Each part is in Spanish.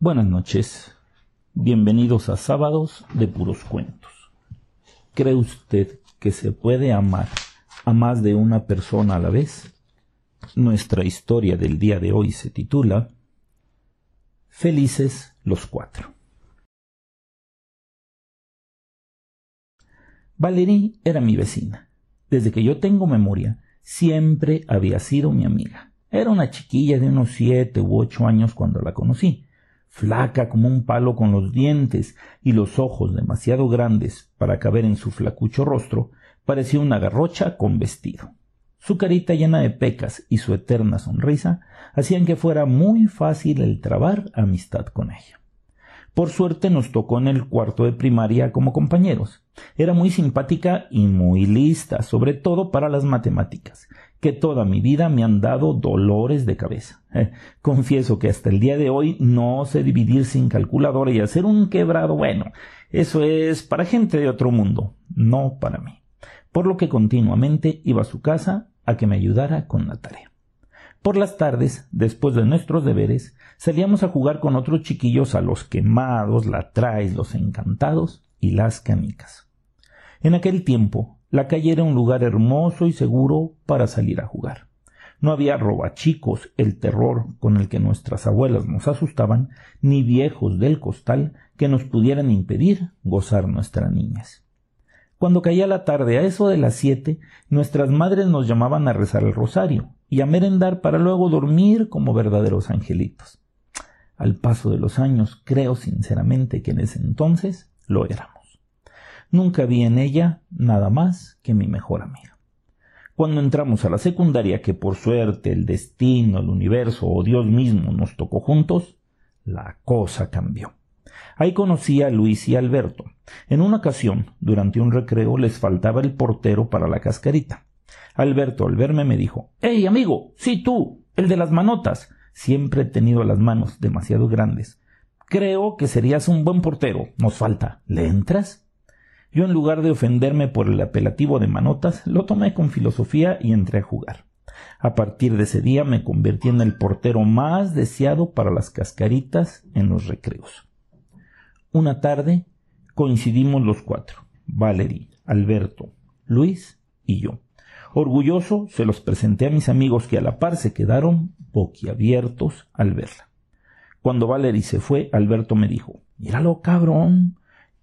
Buenas noches. Bienvenidos a Sábados de Puros Cuentos. ¿Cree usted que se puede amar a más de una persona a la vez? Nuestra historia del día de hoy se titula Felices los cuatro. Valerie era mi vecina. Desde que yo tengo memoria, siempre había sido mi amiga. Era una chiquilla de unos siete u ocho años cuando la conocí flaca como un palo con los dientes y los ojos demasiado grandes para caber en su flacucho rostro, parecía una garrocha con vestido. Su carita llena de pecas y su eterna sonrisa hacían que fuera muy fácil el trabar amistad con ella. Por suerte nos tocó en el cuarto de primaria como compañeros. Era muy simpática y muy lista, sobre todo para las matemáticas, que toda mi vida me han dado dolores de cabeza. Eh, confieso que hasta el día de hoy no sé dividir sin calculadora y hacer un quebrado. Bueno, eso es para gente de otro mundo, no para mí. Por lo que continuamente iba a su casa a que me ayudara con la tarea. Por las tardes, después de nuestros deberes, salíamos a jugar con otros chiquillos a los quemados, la traes, los encantados y las canicas. En aquel tiempo, la calle era un lugar hermoso y seguro para salir a jugar. No había robachicos, el terror con el que nuestras abuelas nos asustaban, ni viejos del costal que nos pudieran impedir gozar nuestras niñas. Cuando caía la tarde, a eso de las siete, nuestras madres nos llamaban a rezar el rosario y a merendar para luego dormir como verdaderos angelitos. Al paso de los años, creo sinceramente que en ese entonces lo éramos. Nunca vi en ella nada más que mi mejor amiga. Cuando entramos a la secundaria, que por suerte el destino, el universo o Dios mismo nos tocó juntos, la cosa cambió. Ahí conocí a Luis y Alberto. En una ocasión, durante un recreo, les faltaba el portero para la cascarita. Alberto, al verme, me dijo ¡Ey, amigo! Sí, tú, el de las manotas. Siempre he tenido las manos demasiado grandes. Creo que serías un buen portero. Nos falta. ¿Le entras? Yo en lugar de ofenderme por el apelativo de manotas, lo tomé con filosofía y entré a jugar. A partir de ese día me convertí en el portero más deseado para las cascaritas en los recreos. Una tarde coincidimos los cuatro, Valerie, Alberto, Luis y yo. Orgulloso se los presenté a mis amigos que a la par se quedaron boquiabiertos al verla. Cuando Valerie se fue, Alberto me dijo Míralo, cabrón.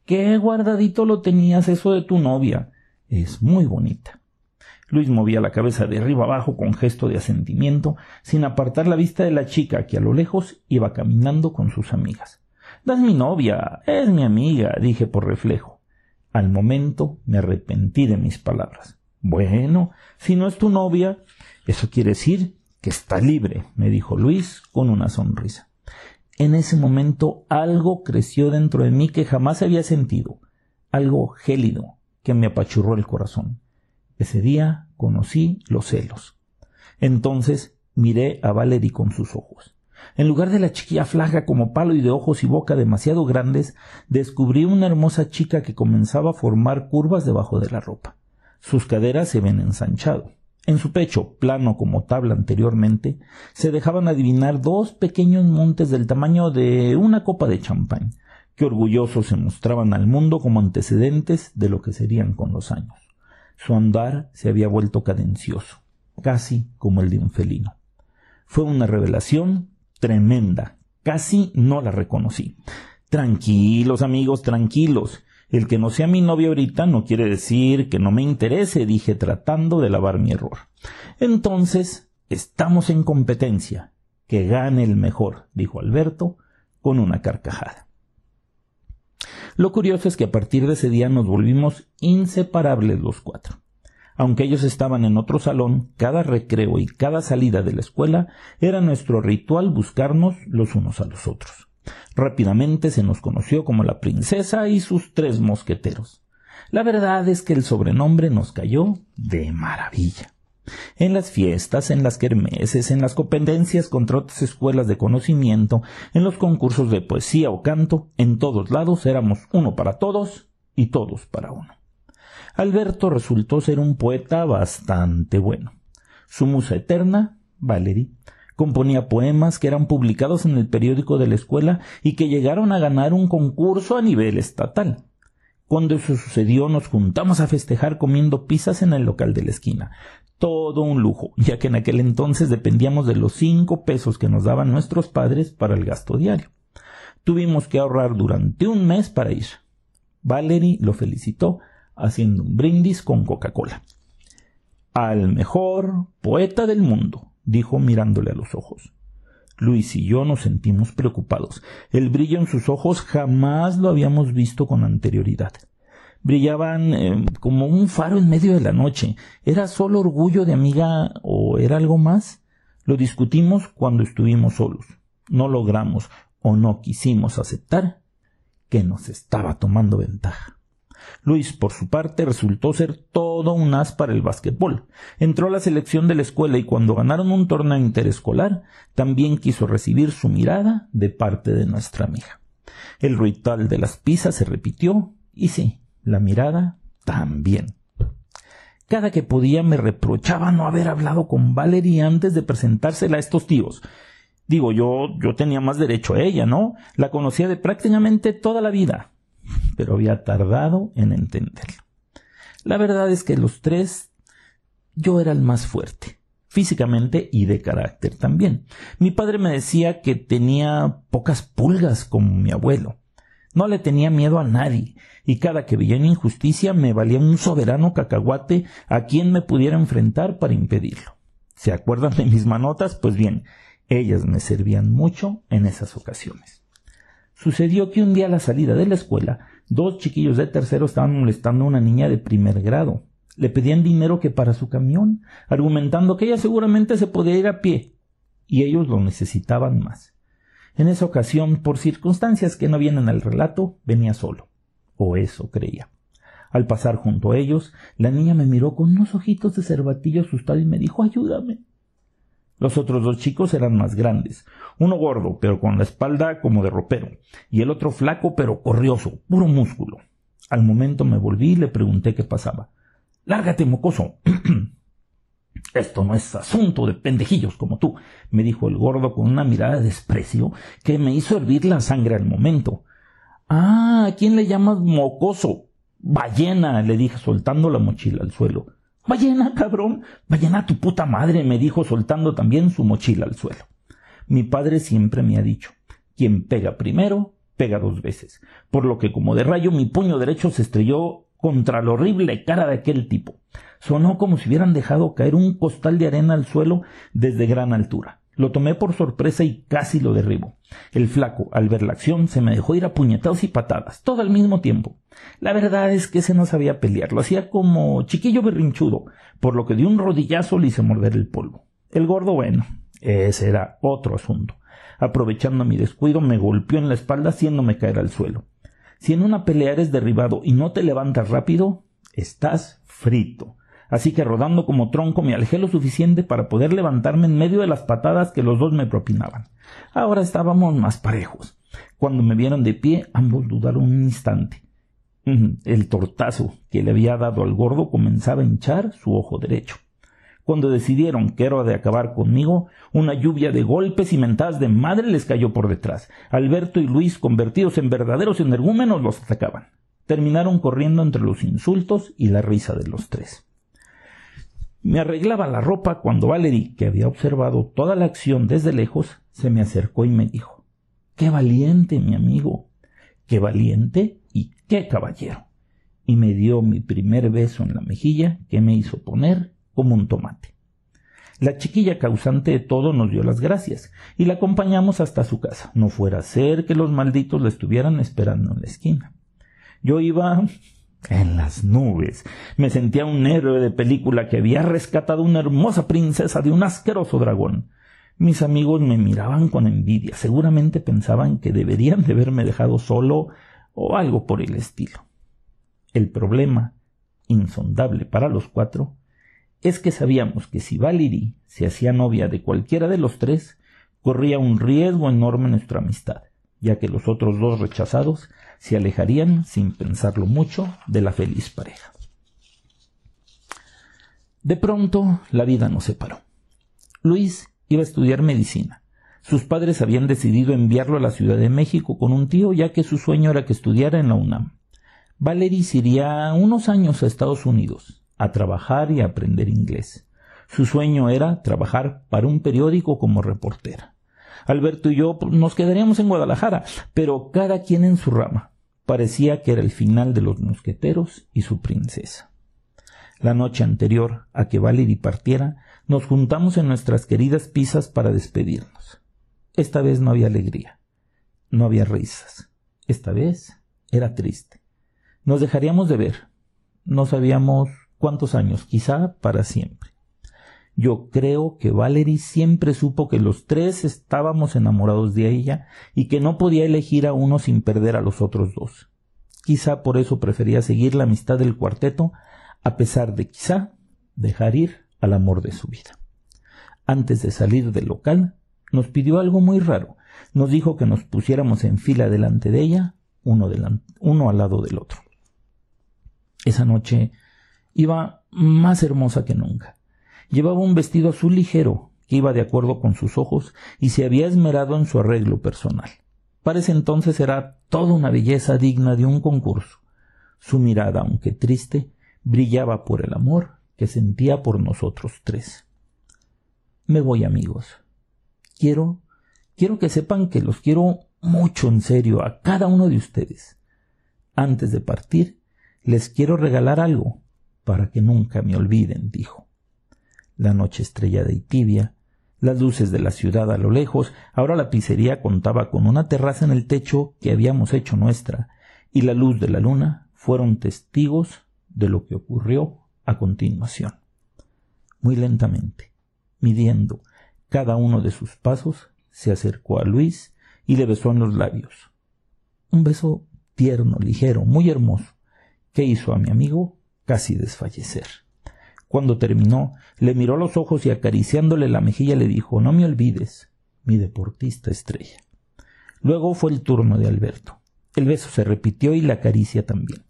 Qué guardadito lo tenías eso de tu novia. Es muy bonita. Luis movía la cabeza de arriba abajo con gesto de asentimiento, sin apartar la vista de la chica que a lo lejos iba caminando con sus amigas. No es mi novia, es mi amiga, dije por reflejo. Al momento me arrepentí de mis palabras. Bueno, si no es tu novia, eso quiere decir que está libre, me dijo Luis con una sonrisa. En ese momento algo creció dentro de mí que jamás había sentido, algo gélido que me apachurró el corazón. Ese día conocí los celos. Entonces miré a Valerie con sus ojos. En lugar de la chiquilla flaca como palo y de ojos y boca demasiado grandes, descubrí una hermosa chica que comenzaba a formar curvas debajo de la ropa. Sus caderas se ven ensanchado. En su pecho, plano como tabla anteriormente, se dejaban adivinar dos pequeños montes del tamaño de una copa de champán, que orgullosos se mostraban al mundo como antecedentes de lo que serían con los años. Su andar se había vuelto cadencioso, casi como el de un felino. Fue una revelación tremenda. Casi no la reconocí. Tranquilos, amigos, tranquilos. El que no sea mi novia ahorita no quiere decir que no me interese, dije tratando de lavar mi error. Entonces, estamos en competencia. Que gane el mejor, dijo Alberto con una carcajada. Lo curioso es que a partir de ese día nos volvimos inseparables los cuatro. Aunque ellos estaban en otro salón, cada recreo y cada salida de la escuela era nuestro ritual buscarnos los unos a los otros. Rápidamente se nos conoció como la princesa y sus tres mosqueteros. La verdad es que el sobrenombre nos cayó de maravilla. En las fiestas, en las kermeses, en las competencias contra otras escuelas de conocimiento, en los concursos de poesía o canto, en todos lados éramos uno para todos y todos para uno. Alberto resultó ser un poeta bastante bueno. Su musa eterna, Valerie, Componía poemas que eran publicados en el periódico de la escuela y que llegaron a ganar un concurso a nivel estatal. Cuando eso sucedió nos juntamos a festejar comiendo pizzas en el local de la esquina. Todo un lujo, ya que en aquel entonces dependíamos de los cinco pesos que nos daban nuestros padres para el gasto diario. Tuvimos que ahorrar durante un mes para ir. Valerie lo felicitó haciendo un brindis con Coca-Cola. Al mejor poeta del mundo, dijo mirándole a los ojos. Luis y yo nos sentimos preocupados. El brillo en sus ojos jamás lo habíamos visto con anterioridad. Brillaban eh, como un faro en medio de la noche. ¿Era solo orgullo de amiga o era algo más? Lo discutimos cuando estuvimos solos. No logramos o no quisimos aceptar que nos estaba tomando ventaja. Luis, por su parte, resultó ser todo un as para el básquetbol. Entró a la selección de la escuela y cuando ganaron un torneo interescolar, también quiso recibir su mirada de parte de nuestra amiga. El ritual de las pizzas se repitió y sí, la mirada también. Cada que podía me reprochaba no haber hablado con Valerie antes de presentársela a estos tíos. Digo, yo, yo tenía más derecho a ella, ¿no? La conocía de prácticamente toda la vida pero había tardado en entenderlo. La verdad es que los tres yo era el más fuerte, físicamente y de carácter también. Mi padre me decía que tenía pocas pulgas como mi abuelo. No le tenía miedo a nadie, y cada que veía una injusticia me valía un soberano cacahuate a quien me pudiera enfrentar para impedirlo. ¿Se acuerdan de mis manotas? Pues bien, ellas me servían mucho en esas ocasiones. Sucedió que un día a la salida de la escuela, dos chiquillos de tercero estaban molestando a una niña de primer grado. Le pedían dinero que para su camión, argumentando que ella seguramente se podía ir a pie, y ellos lo necesitaban más. En esa ocasión, por circunstancias que no vienen al relato, venía solo. O eso creía. Al pasar junto a ellos, la niña me miró con unos ojitos de cervatillo asustado y me dijo Ayúdame. Los otros dos chicos eran más grandes, uno gordo, pero con la espalda como de ropero, y el otro flaco, pero corrioso, puro músculo. Al momento me volví y le pregunté qué pasaba. Lárgate, mocoso. Esto no es asunto de pendejillos como tú, me dijo el gordo con una mirada de desprecio que me hizo hervir la sangre al momento. Ah, ¿a quién le llamas mocoso? Ballena, le dije soltando la mochila al suelo. Ballena, cabrón, ballena a tu puta madre, me dijo soltando también su mochila al suelo. Mi padre siempre me ha dicho, quien pega primero, pega dos veces, por lo que como de rayo mi puño derecho se estrelló contra la horrible cara de aquel tipo. Sonó como si hubieran dejado caer un costal de arena al suelo desde gran altura. Lo tomé por sorpresa y casi lo derribo. El flaco, al ver la acción, se me dejó ir a puñetados y patadas, todo al mismo tiempo. La verdad es que ese no sabía pelear, lo hacía como chiquillo berrinchudo, por lo que de un rodillazo le hice morder el polvo. El gordo, bueno, ese era otro asunto. Aprovechando mi descuido, me golpeó en la espalda haciéndome caer al suelo. Si en una pelea eres derribado y no te levantas rápido, estás frito así que rodando como tronco me alejé lo suficiente para poder levantarme en medio de las patadas que los dos me propinaban. Ahora estábamos más parejos. Cuando me vieron de pie, ambos dudaron un instante. El tortazo que le había dado al gordo comenzaba a hinchar su ojo derecho. Cuando decidieron que era de acabar conmigo, una lluvia de golpes y mentadas de madre les cayó por detrás. Alberto y Luis, convertidos en verdaderos energúmenos, los atacaban. Terminaron corriendo entre los insultos y la risa de los tres. Me arreglaba la ropa cuando Valerie, que había observado toda la acción desde lejos, se me acercó y me dijo Qué valiente, mi amigo. Qué valiente y qué caballero. Y me dio mi primer beso en la mejilla que me hizo poner como un tomate. La chiquilla causante de todo nos dio las gracias y la acompañamos hasta su casa. No fuera a ser que los malditos la estuvieran esperando en la esquina. Yo iba en las nubes. Me sentía un héroe de película que había rescatado una hermosa princesa de un asqueroso dragón. Mis amigos me miraban con envidia, seguramente pensaban que deberían de haberme dejado solo o algo por el estilo. El problema, insondable para los cuatro, es que sabíamos que si Valerie se hacía novia de cualquiera de los tres, corría un riesgo enorme nuestra amistad, ya que los otros dos rechazados se alejarían sin pensarlo mucho de la feliz pareja. De pronto la vida nos separó. Luis Iba a estudiar medicina. Sus padres habían decidido enviarlo a la Ciudad de México con un tío, ya que su sueño era que estudiara en la UNAM. Valerie iría unos años a Estados Unidos, a trabajar y a aprender inglés. Su sueño era trabajar para un periódico como reportera. Alberto y yo pues, nos quedaríamos en Guadalajara, pero cada quien en su rama. Parecía que era el final de los mosqueteros y su princesa. La noche anterior a que Valerie partiera, nos juntamos en nuestras queridas pisas para despedirnos. Esta vez no había alegría, no había risas. Esta vez era triste. Nos dejaríamos de ver. No sabíamos cuántos años, quizá para siempre. Yo creo que Valerie siempre supo que los tres estábamos enamorados de ella y que no podía elegir a uno sin perder a los otros dos. Quizá por eso prefería seguir la amistad del cuarteto, a pesar de quizá dejar ir al amor de su vida. Antes de salir del local, nos pidió algo muy raro. Nos dijo que nos pusiéramos en fila delante de ella, uno, uno al lado del otro. Esa noche iba más hermosa que nunca. Llevaba un vestido azul ligero que iba de acuerdo con sus ojos y se había esmerado en su arreglo personal. Para ese entonces era toda una belleza digna de un concurso. Su mirada, aunque triste, brillaba por el amor que sentía por nosotros tres. Me voy, amigos. Quiero, quiero que sepan que los quiero mucho en serio a cada uno de ustedes. Antes de partir, les quiero regalar algo para que nunca me olviden, dijo la noche estrellada y tibia, las luces de la ciudad a lo lejos, ahora la pizzería contaba con una terraza en el techo que habíamos hecho nuestra, y la luz de la luna fueron testigos de lo que ocurrió a continuación. Muy lentamente, midiendo cada uno de sus pasos, se acercó a Luis y le besó en los labios. Un beso tierno, ligero, muy hermoso, que hizo a mi amigo casi desfallecer. Cuando terminó, le miró los ojos y acariciándole la mejilla le dijo No me olvides, mi deportista estrella. Luego fue el turno de Alberto. El beso se repitió y la caricia también.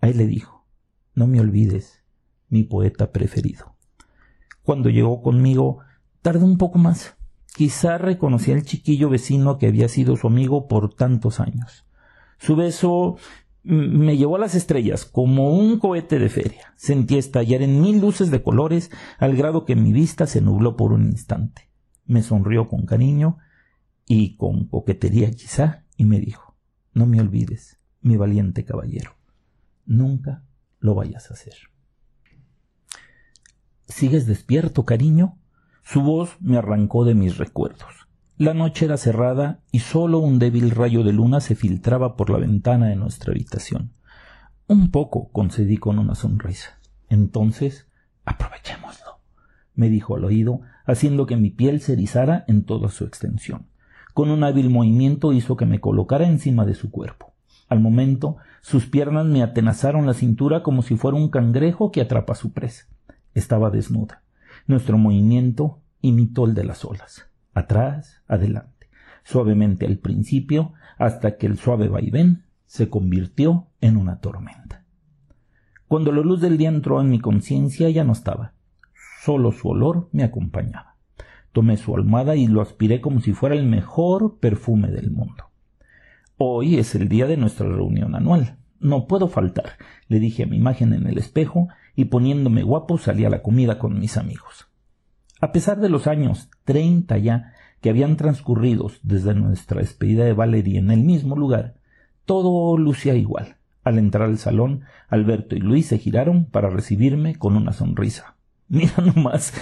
Ahí le dijo No me olvides, mi poeta preferido. Cuando llegó conmigo, tardó un poco más. Quizá reconocía al chiquillo vecino que había sido su amigo por tantos años. Su beso me llevó a las estrellas como un cohete de feria. Sentí estallar en mil luces de colores al grado que mi vista se nubló por un instante. Me sonrió con cariño y con coquetería quizá y me dijo No me olvides, mi valiente caballero. Nunca lo vayas a hacer. ¿Sigues despierto, cariño? Su voz me arrancó de mis recuerdos. La noche era cerrada y solo un débil rayo de luna se filtraba por la ventana de nuestra habitación. Un poco, concedí con una sonrisa. Entonces, aprovechémoslo, me dijo al oído, haciendo que mi piel se erizara en toda su extensión. Con un hábil movimiento hizo que me colocara encima de su cuerpo. Al momento, sus piernas me atenazaron la cintura como si fuera un cangrejo que atrapa a su presa. Estaba desnuda. Nuestro movimiento imitó el de las olas atrás, adelante, suavemente al principio, hasta que el suave vaivén se convirtió en una tormenta. Cuando la luz del día entró en mi conciencia ya no estaba, solo su olor me acompañaba. Tomé su almohada y lo aspiré como si fuera el mejor perfume del mundo. Hoy es el día de nuestra reunión anual. No puedo faltar, le dije a mi imagen en el espejo y poniéndome guapo salí a la comida con mis amigos. A pesar de los años treinta ya que habían transcurrido desde nuestra despedida de Valerie en el mismo lugar, todo lucía igual. Al entrar al salón, Alberto y Luis se giraron para recibirme con una sonrisa. Mira nomás,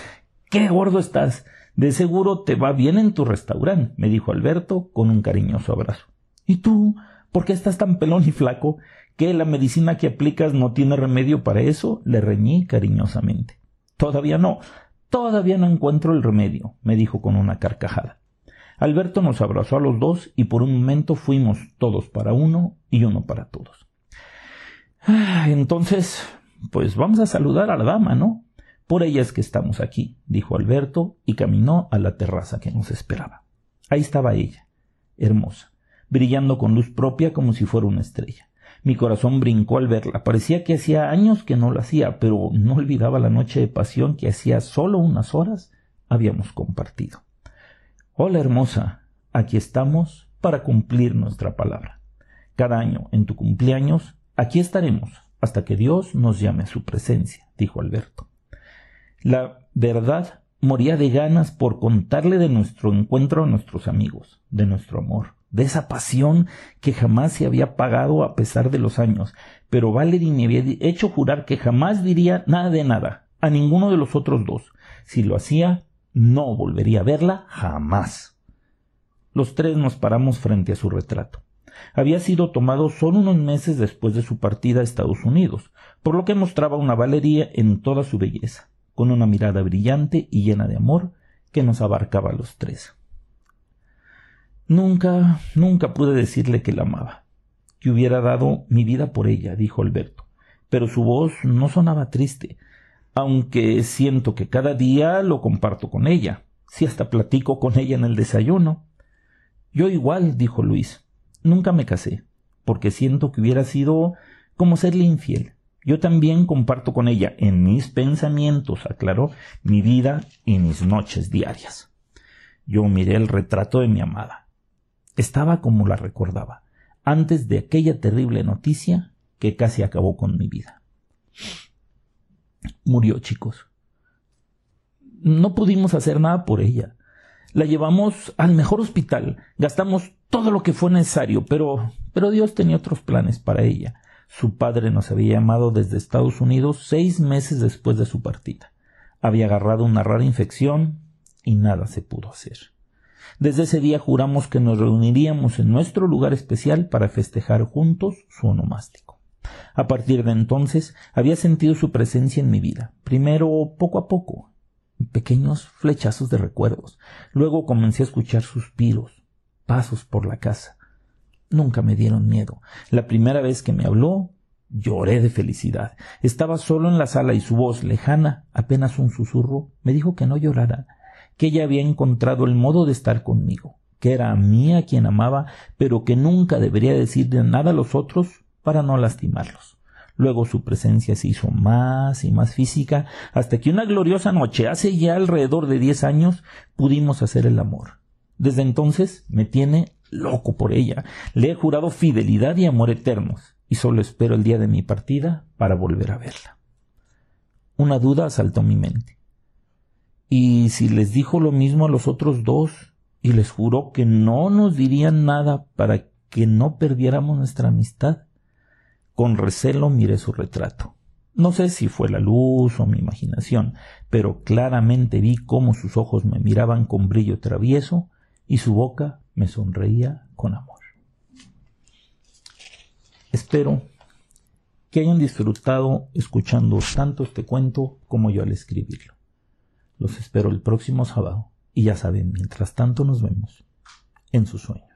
qué gordo estás. De seguro te va bien en tu restaurante, me dijo Alberto con un cariñoso abrazo. ¿Y tú? ¿Por qué estás tan pelón y flaco? ¿Que la medicina que aplicas no tiene remedio para eso? le reñí cariñosamente. Todavía no, Todavía no encuentro el remedio, me dijo con una carcajada. Alberto nos abrazó a los dos y por un momento fuimos todos para uno y uno para todos. Ah, entonces, pues vamos a saludar a la dama, ¿no? Por ella es que estamos aquí, dijo Alberto y caminó a la terraza que nos esperaba. Ahí estaba ella, hermosa, brillando con luz propia como si fuera una estrella. Mi corazón brincó al verla. Parecía que hacía años que no lo hacía, pero no olvidaba la noche de pasión que hacía solo unas horas habíamos compartido. Hola hermosa, aquí estamos para cumplir nuestra palabra. Cada año, en tu cumpleaños, aquí estaremos hasta que Dios nos llame a su presencia, dijo Alberto. La verdad moría de ganas por contarle de nuestro encuentro a nuestros amigos, de nuestro amor, de esa pasión que jamás se había pagado a pesar de los años, pero Valerie me había hecho jurar que jamás diría nada de nada a ninguno de los otros dos. Si lo hacía, no volvería a verla jamás. Los tres nos paramos frente a su retrato. Había sido tomado solo unos meses después de su partida a Estados Unidos, por lo que mostraba una Valeria en toda su belleza, con una mirada brillante y llena de amor que nos abarcaba a los tres. Nunca, nunca pude decirle que la amaba, que hubiera dado mi vida por ella, dijo Alberto, pero su voz no sonaba triste, aunque siento que cada día lo comparto con ella, si hasta platico con ella en el desayuno. Yo igual, dijo Luis, nunca me casé, porque siento que hubiera sido como serle infiel. Yo también comparto con ella en mis pensamientos, aclaró, mi vida y mis noches diarias. Yo miré el retrato de mi amada. Estaba como la recordaba, antes de aquella terrible noticia que casi acabó con mi vida. Murió, chicos. No pudimos hacer nada por ella. La llevamos al mejor hospital, gastamos todo lo que fue necesario, pero pero Dios tenía otros planes para ella. Su padre nos había llamado desde Estados Unidos seis meses después de su partida. Había agarrado una rara infección y nada se pudo hacer. Desde ese día juramos que nos reuniríamos en nuestro lugar especial para festejar juntos su onomástico. A partir de entonces había sentido su presencia en mi vida, primero poco a poco, pequeños flechazos de recuerdos. Luego comencé a escuchar suspiros, pasos por la casa. Nunca me dieron miedo. La primera vez que me habló, lloré de felicidad. Estaba solo en la sala y su voz lejana, apenas un susurro, me dijo que no llorara, que ella había encontrado el modo de estar conmigo, que era a mí a quien amaba, pero que nunca debería decirle nada a los otros para no lastimarlos. Luego su presencia se hizo más y más física, hasta que una gloriosa noche, hace ya alrededor de diez años, pudimos hacer el amor. Desde entonces me tiene loco por ella. Le he jurado fidelidad y amor eternos, y solo espero el día de mi partida para volver a verla. Una duda asaltó mi mente. ¿Y si les dijo lo mismo a los otros dos y les juró que no nos dirían nada para que no perdiéramos nuestra amistad? Con recelo miré su retrato. No sé si fue la luz o mi imaginación, pero claramente vi cómo sus ojos me miraban con brillo travieso y su boca me sonreía con amor. Espero que hayan disfrutado escuchando tanto este cuento como yo al escribirlo. Los espero el próximo sábado y ya saben, mientras tanto nos vemos en sus sueños.